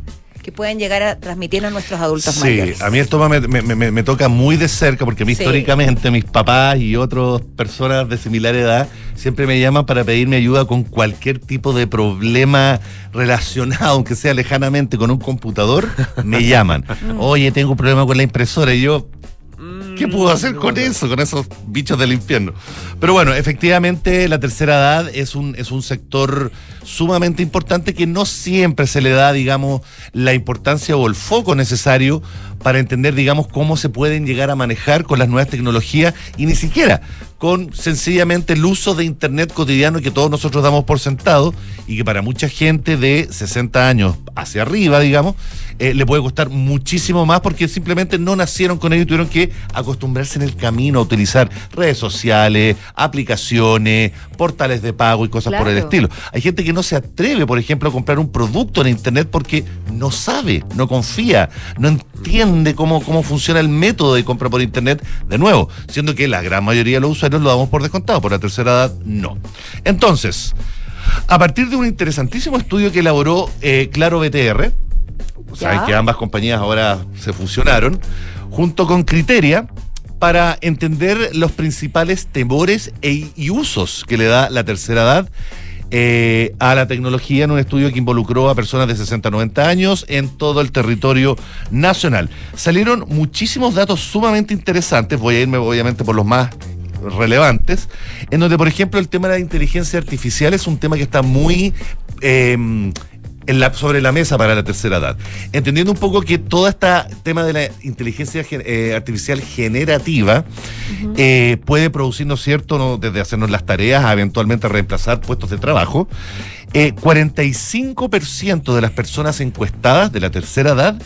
que pueden llegar a transmitirnos nuestros adultos Sí, mayores. a mí el tema me, me- me- me toca muy de cerca porque a mí Sí. históricamente mis papás y otras personas de similar edad siempre me llaman para pedirme ayuda con cualquier tipo de problema relacionado, aunque sea lejanamente con un computador, me llaman. Oye, tengo un problema con la impresora y yo... ¿Qué pudo hacer con eso, con esos bichos del infierno? Pero bueno, efectivamente la tercera edad es un, es un sector sumamente importante que no siempre se le da, digamos, la importancia o el foco necesario para entender, digamos, cómo se pueden llegar a manejar con las nuevas tecnologías y ni siquiera con sencillamente el uso de Internet cotidiano que todos nosotros damos por sentado y que para mucha gente de 60 años hacia arriba, digamos, eh, le puede costar muchísimo más porque simplemente no nacieron con ello y tuvieron que acostumbrarse en el camino a utilizar redes sociales, aplicaciones, portales de pago y cosas por el estilo. Hay gente que no se atreve, por ejemplo, a comprar un producto en Internet porque no sabe, no confía, no entiende cómo, cómo funciona el método de compra por Internet. De nuevo, siendo que la gran mayoría de los usuarios lo damos por descontado, por la tercera edad no. Entonces, a partir de un interesantísimo estudio que elaboró eh, Claro BTR, saben que ambas compañías ahora se fusionaron, junto con Criteria, para entender los principales temores e- y usos que le da la tercera edad eh, a la tecnología en un estudio que involucró a personas de 60 a 90 años en todo el territorio nacional. Salieron muchísimos datos sumamente interesantes, voy a irme obviamente por los más relevantes, en donde, por ejemplo, el tema de la inteligencia artificial es un tema que está muy eh, en la- sobre la mesa para la tercera edad. Entendiendo un poco que todo este tema de la inteligencia gen- eh, artificial generativa eh, puede producir, ¿no es cierto?, ¿no? desde hacernos las tareas a eventualmente reemplazar puestos de trabajo. Eh, 45% de las personas encuestadas de la tercera edad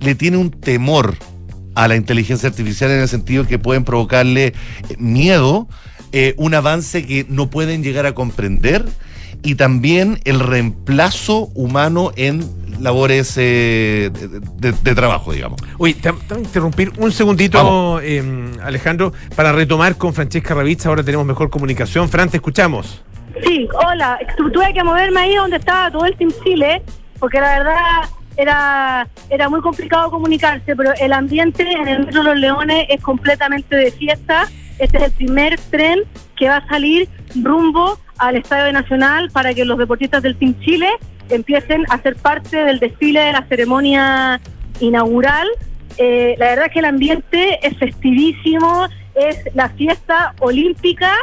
le tiene un temor a la inteligencia artificial en el sentido que pueden provocarle eh, miedo, eh, un avance que no pueden llegar a comprender y también el reemplazo humano en labores eh, de, de- de trabajo, digamos. Oye, te, te voy a interrumpir un segundito, eh, Alejandro, para retomar con Francesca Ravizza. Ahora tenemos mejor comunicación. Fran, te escuchamos. Sí, hola. Tu- Tuve que moverme ahí donde estaba todo el Team Chile, porque la verdad era, era muy complicado comunicarse, pero el ambiente en el Metro Los Leones es completamente de fiesta. Este es el primer tren que va a salir rumbo al Estadio Nacional para que los deportistas del Team Chile empiecen a ser parte del desfile de la ceremonia inaugural. Eh, la verdad es que el ambiente es festivísimo, es la fiesta olímpica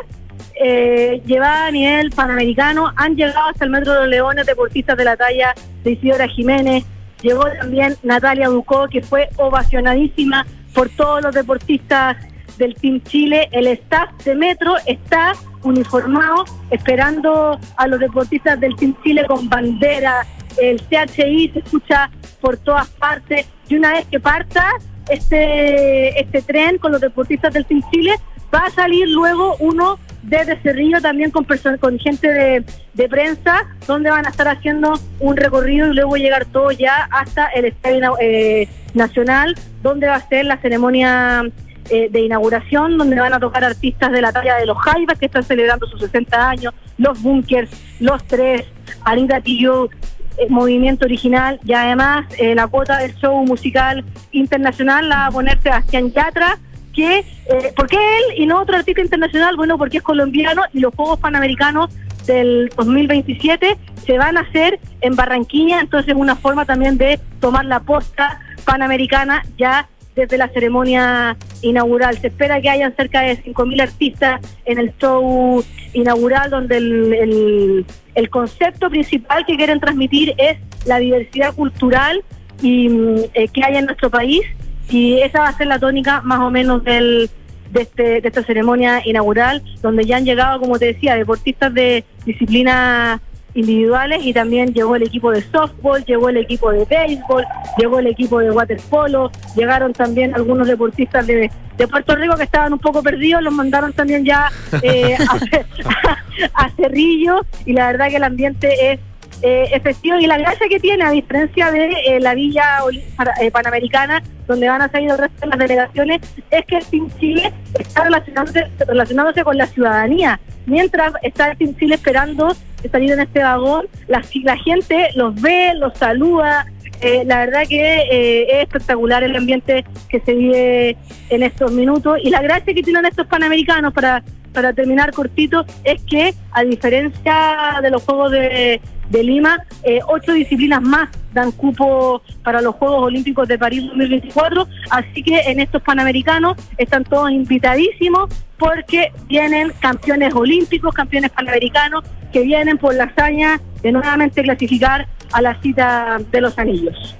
eh, llevada a nivel panamericano. Han llegado hasta el Metro de los Leones deportistas de la talla de Isidora Jiménez. Llegó también Natalia Ducó, que fue ovacionadísima por todos los deportistas del Team Chile. El staff de Metro está uniformado esperando a los deportistas del Team Chile con bandera. El CHI se escucha por todas partes. Y una vez que parta este, este tren con los deportistas del Team Chile, va a salir luego uno desde Cerrillo también con, con gente de, de prensa, donde van a estar haciendo un recorrido y luego llegar todos ya hasta el Estadio eh, Nacional, donde va a ser la ceremonia eh, de inauguración, donde van a tocar artistas de la talla de los Jaivas, que están celebrando sus 60 años, los Bunkers, los Tres, Anita Tillo, eh, Movimiento Original, y además eh, la cuota del show musical internacional la va a poner Sebastián Yatra, que, eh, ¿por qué él y no otro artista internacional? Bueno, porque es colombiano y los Juegos Panamericanos del 2027 se van a hacer en Barranquilla, entonces es una forma también de tomar la posta panamericana ya desde la ceremonia inaugural. Se espera que hayan cerca de 5.000 artistas en el show inaugural, donde el, el- concepto principal que quieren transmitir es la diversidad cultural y mm, eh, que hay en nuestro país y esa va a ser la tónica más o menos del, de, este- de esta ceremonia inaugural, donde ya han llegado, como te decía, deportistas de disciplinas individuales y también llegó el equipo de softball, llegó el equipo de béisbol, llegó el equipo de waterpolo, llegaron también algunos deportistas de, de Puerto Rico que estaban un poco perdidos, los mandaron también ya eh, a, a Cerrillo y la verdad que el ambiente es eh, es festivo y la gracia que tiene, a diferencia de eh, la Villa eh, Panamericana, donde van a salir el resto de las delegaciones, es que el Team Chile está relacionándose, relacionándose con la ciudadanía. Mientras está el Team Chile esperando salir en este vagón, la, la gente los ve, los saluda. eh, la verdad que eh, es espectacular el ambiente que se vive en estos minutos y la gracia que tienen estos panamericanos para para terminar cortito, es que a diferencia de los Juegos de, Lima, eh, ocho disciplinas más dan cupo para los Juegos Olímpicos de París 2024, así que en estos Panamericanos están todos invitadísimos porque vienen campeones olímpicos, campeones panamericanos, que vienen por la hazaña de nuevamente clasificar a la cita de los anillos.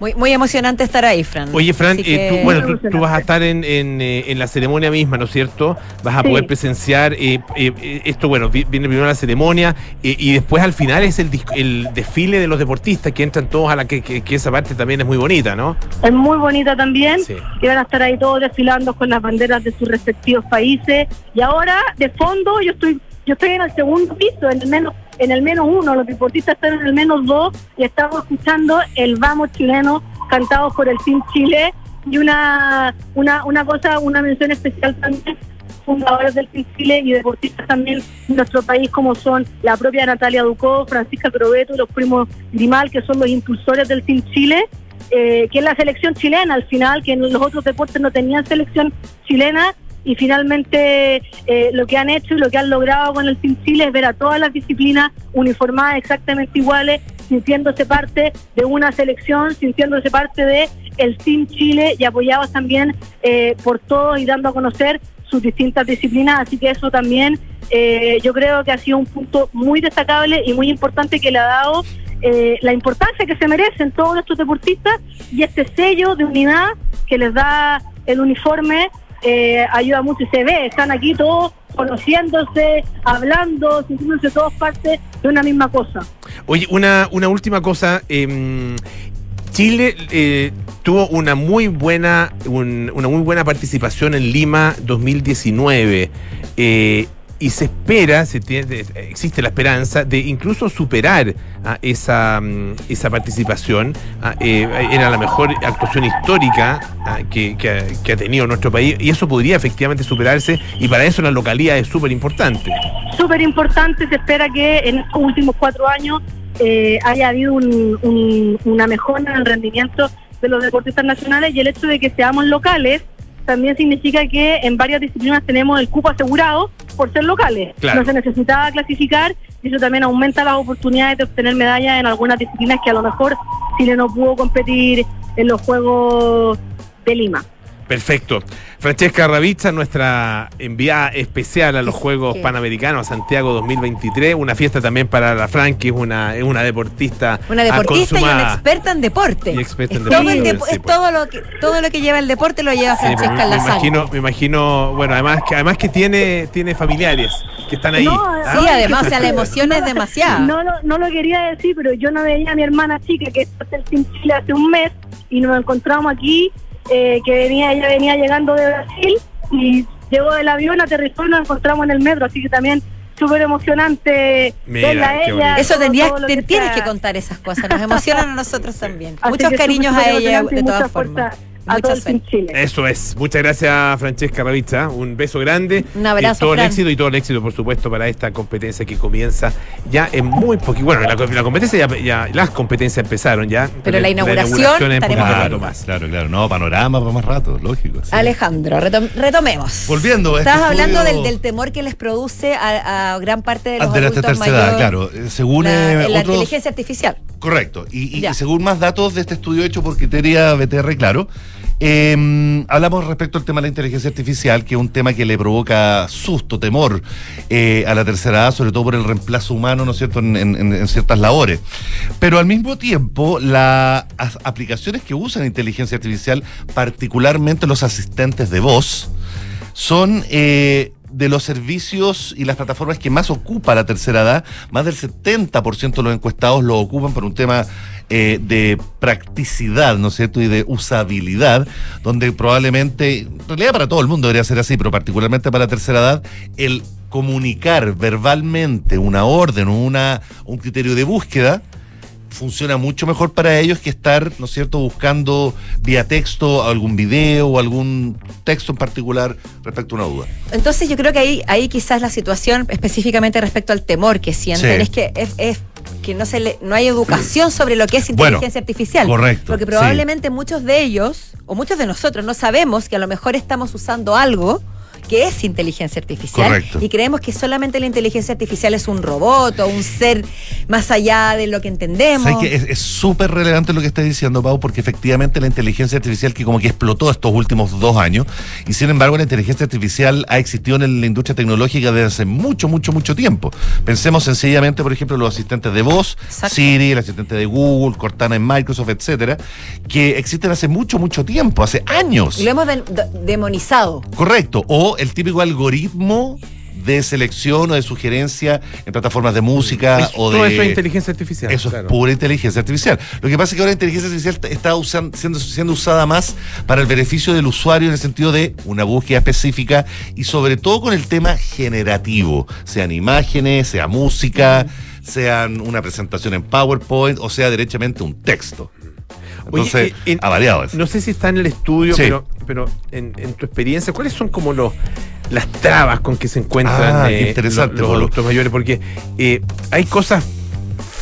Muy, muy emocionante estar ahí, Fran. Oye, Fran, eh, que- tú, bueno, tú, tú vas a estar en, en, eh, en la ceremonia misma, ¿no es cierto? Vas a Sí. poder presenciar eh, eh, eh, esto, bueno, vi- viene primero la ceremonia eh, y después al final es el, el desfile de los deportistas que entran todos a la que, que- que esa parte también es muy bonita, ¿no? Es muy bonita también, Sí. que van a estar ahí todos desfilando con las banderas de sus respectivos países. Y ahora, de fondo, yo estoy yo estoy en el segundo piso, en el menos en el menos uno, los deportistas están en el menos dos y estamos escuchando el Vamos chileno cantado por el Team Chile y una, una, una cosa, una mención especial también fundadores del Team Chile y deportistas también de nuestro país como son la propia Natalia Ducó, Francisca Crobeto los primos Grimal que son los impulsores del Team Chile eh, que es la selección chilena al final, que en los otros deportes no tenían selección chilena y finalmente eh, lo que han hecho y lo que han logrado con el Team Chile es ver a todas las disciplinas uniformadas exactamente iguales, sintiéndose parte de una selección, sintiéndose parte de el Team Chile y apoyados también eh, por todos y dando a conocer sus distintas disciplinas, así que eso también eh, yo creo que ha sido un punto muy destacable y muy importante que le ha dado eh, la importancia que se merecen todos estos deportistas y este sello de unidad que les da el uniforme eh, ayuda mucho y se ve, están aquí todos conociéndose, hablando, sintiéndose todos parte de una misma cosa. Oye, una, una última cosa. em, Chile eh, tuvo una muy buena un- una muy buena participación en Lima 2019 eh, y se espera, se tiene- existe la esperanza de incluso superar ah, esa, mm, esa participación. Ah, eh, era la mejor actuación histórica ah, que, ha- tenido nuestro país y eso podría efectivamente superarse y para eso la localidad es súper importante. súper importante. Se espera que en estos últimos cuatro años eh, haya habido un- una mejora en el rendimiento de los deportistas nacionales y el hecho de que seamos locales también significa que en varias disciplinas tenemos el cupo asegurado por ser locales. Claro. No se necesitaba clasificar y eso también aumenta las oportunidades de obtener medallas en algunas disciplinas que a lo mejor Chile no pudo competir en los Juegos de Lima. Perfecto. Francesca Ravizza, nuestra enviada especial a los Juegos Panamericanos a Santiago 2023. Una fiesta también para la Fran, que es una, es una deportista. Una deportista y una experta en deporte. Y experta en Es todo, el deporte, depo- sí, es pues. todo lo que todo lo que lleva el deporte lo lleva Sí, pues, Francesca me, en la me imagino, me imagino, bueno, además que además que tiene, tiene familiares que están ahí. No, ¿ah? Sí, además, o sea, la emoción es demasiada. No, lo- no lo quería decir, pero yo no veía a mi hermana chica que está en Chile hace un mes y nos encontramos aquí, eh, que venía ella venía llegando de Brasil y llegó del avión, aterrizó y nos encontramos en el metro, así que también súper emocionante Mira, verla a ella. bonito. Eso todo- tendrías, todo lo te- que tienes que contar esas cosas, nos emocionan a nosotros también. Así Muchos cariños súper, a ella de todas fuerza todo el Chile. Eso es. Muchas gracias, Francesca Ravizza. Un beso grande. Un abrazo, Y todo el éxito y todo el éxito, por supuesto, para esta competencia que comienza ya en muy poquito. Bueno, la, la competencia ya, ya- las competencias empezaron ya. Pero la inauguración un rato Claro, más. claro, claro. No, panorama para más rato, lógico. sí. Alejandro, retom- retomemos. Volviendo a este Estabas hablando estudio- del, del temor que les produce a, a gran parte de los de la adultos tercera edad, mayores claro. Eh, Según la, eh, la otros. inteligencia artificial. Correcto. Y, y según más datos de este estudio hecho por Criteria BTR, claro, eh, hablamos respecto al tema de la inteligencia artificial, que es un tema que le provoca susto, temor eh, a la tercera edad, sobre todo por el reemplazo humano, ¿no es cierto?, en, en- en ciertas labores. Pero al mismo tiempo, las aplicaciones que usan inteligencia artificial, particularmente los asistentes de voz, son eh, de los servicios y las plataformas que más ocupa la tercera edad. Más del 70% de los encuestados lo ocupan por un tema eh, de practicidad, ¿no es cierto? Y de usabilidad, donde probablemente, en realidad para todo el mundo debería ser así, pero particularmente para la tercera edad, el comunicar verbalmente una orden o una, un criterio de búsqueda funciona mucho mejor para ellos que estar, ¿no es cierto?, buscando vía texto algún video o algún texto en particular respecto a una duda. Entonces yo creo que ahí, ahí quizás la situación específicamente respecto al temor que sienten Sí. es que es, es que no se le, no hay educación sobre lo que es Bueno, inteligencia artificial. correcto, Porque sí. probablemente muchos de ellos, o muchos de nosotros, no sabemos que a lo mejor estamos usando algo que es inteligencia artificial. Correcto. Y creemos que solamente la inteligencia artificial es un robot o un ser más allá de lo que entendemos. Es súper relevante lo que estás diciendo, Pau, porque efectivamente la inteligencia artificial que como que explotó estos últimos dos años, y sin embargo la inteligencia artificial ha existido en la industria tecnológica desde hace mucho, mucho, mucho tiempo. Pensemos sencillamente, por ejemplo, los asistentes de voz, Siri, el asistente de Google, Cortana en Microsoft, etcétera, que existen hace mucho, mucho tiempo, hace años. Y lo hemos de- de- demonizado. Correcto. O el típico algoritmo de selección o de sugerencia en plataformas de música Es- o de. todo eso es inteligencia artificial, Eso claro. es pura inteligencia artificial. Lo que pasa es que ahora la inteligencia artificial está usan- siendo, siendo usada más para el beneficio del usuario en el sentido de una búsqueda específica y sobre todo con el tema generativo, sean imágenes, sea música, sean una presentación en PowerPoint o sea derechamente un texto. Entonces, Oye, eh, en- ha variado eso. No sé si está en el estudio, Sí. pero, pero en, en tu experiencia, ¿cuáles son como los las trabas con que se encuentran Ah, eh, interesante, los, los adultos mayores? Porque eh, hay cosas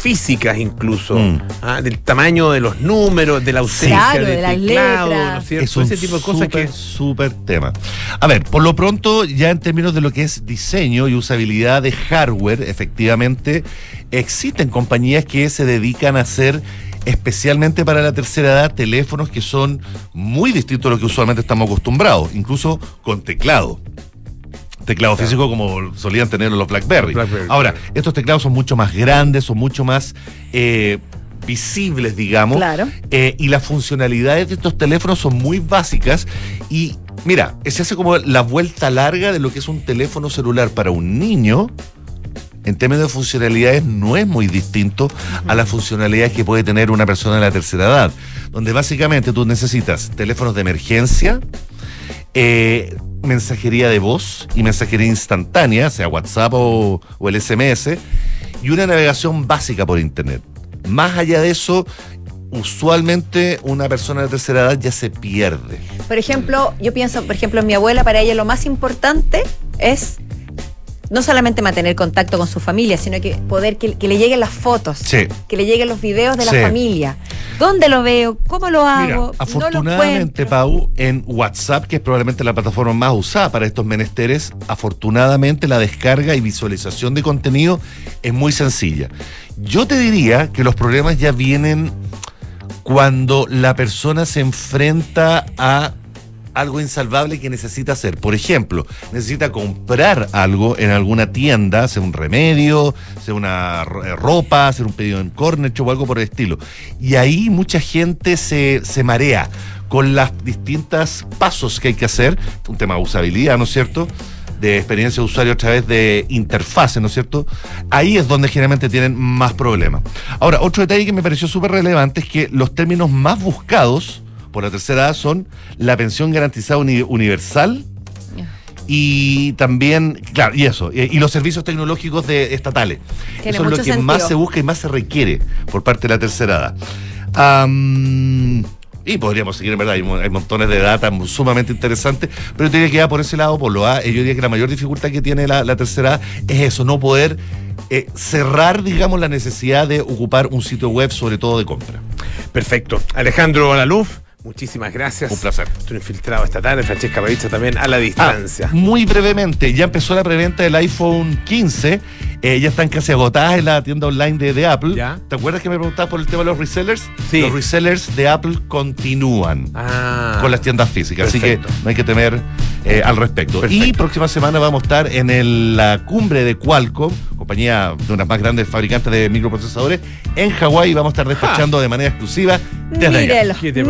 físicas incluso, Mm. ah, del tamaño de los números, de la ausencia Claro, de, de las teclado, letras. ¿no es cierto? Es un Ese tipo de cosas súper, que súper tema. A ver, por lo pronto, ya en términos de lo que es diseño y usabilidad de hardware, efectivamente, existen compañías que se dedican a hacer especialmente para la tercera edad teléfonos que son muy distintos a lo que usualmente estamos acostumbrados, incluso con teclado. Teclado físico como solían tener los BlackBerry. Los BlackBerry, Ahora, estos teclados son mucho más grandes, son mucho más eh, visibles, digamos. Claro. Eh, y las funcionalidades de estos teléfonos son muy básicas. Y mira, se hace como la vuelta larga de lo que es un teléfono celular para un niño. En términos de funcionalidades no es muy distinto a las funcionalidades que puede tener una persona de la tercera edad, donde básicamente tú necesitas teléfonos de emergencia, eh, mensajería de voz y mensajería instantánea, sea WhatsApp o, o el SMS, y una navegación básica por Internet. Más allá de eso, usualmente una persona de tercera edad ya se pierde. Por ejemplo, yo pienso, por ejemplo, en mi abuela, para ella lo más importante es no solamente mantener contacto con su familia, sino que poder que, que le lleguen las fotos, Sí. que le lleguen los videos de la familia. ¿Dónde lo veo? ¿Cómo lo hago? Mira, no afortunadamente, encuentro. Pau, en WhatsApp, que es probablemente la plataforma más usada para estos menesteres, afortunadamente la descarga y visualización de contenido es muy sencilla. Yo te diría que los problemas ya vienen cuando la persona se enfrenta a algo insalvable que necesita hacer. Por ejemplo, necesita comprar algo en alguna tienda, sea un remedio, sea una eh, ropa, hacer un pedido en Cornershop o algo por el estilo. Y ahí mucha gente se, se marea con las distintas pasos que hay que hacer, un tema de usabilidad, ¿no es cierto? de experiencia de usuario a través de interfaces, ¿no es cierto? Ahí es donde generalmente tienen más problemas. Ahora, otro detalle que me pareció súper relevante es que los términos más buscados por la tercera edad son la pensión garantizada uni- universal y también, claro, y eso, y, y los servicios tecnológicos de estatales. Tiene eso es lo que sentido. más se busca y más se requiere por parte de la tercera edad. Y podríamos seguir, en verdad, hay, mo- hay montones de data sumamente interesantes, pero yo diría que ya por ese lado, por lo A, yo diría que la mayor dificultad que tiene la, la tercera edad es eso, no poder eh, cerrar, digamos, la necesidad de ocupar un sitio web, sobre todo de compra. Perfecto. Alejandro Laluf, muchísimas gracias. Un placer. Estoy infiltrado esta tarde. Francesca Ravizza también a la distancia. Ah, muy brevemente, ya empezó la preventa del iPhone 15. eh, ya están casi agotadas en la tienda online de, de Apple. ¿Te acuerdas que me preguntabas por el tema de los resellers? Sí. Los resellers de Apple continúan Ah. con las tiendas físicas, Perfecto. así que no hay que temer eh, al respecto. Y próxima semana vamos a estar en el- la cumbre de Qualcomm, compañía de unas más grandes fabricantes de microprocesadores, en Hawái. y Vamos a estar despachando de manera exclusiva desde allá. Mírenlo, ¿Qué te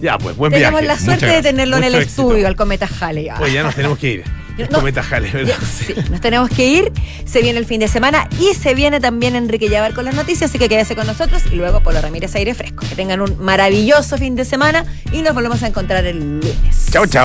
Ya, pues, buen Tenemos viaje. la suerte Muchas de tenerlo en el. Mucho éxito. estudio, al Cometa Halley. Oye, ya nos tenemos que ir. El No. cometa Jale, ¿verdad? Sí, nos tenemos que ir. Se viene el fin de semana y se viene también Enrique Llavar con las noticias, así que quédese con nosotros y luego Polo Ramírez Aire Fresco. Que tengan un maravilloso fin de semana y nos volvemos a encontrar el lunes. Chao, chao.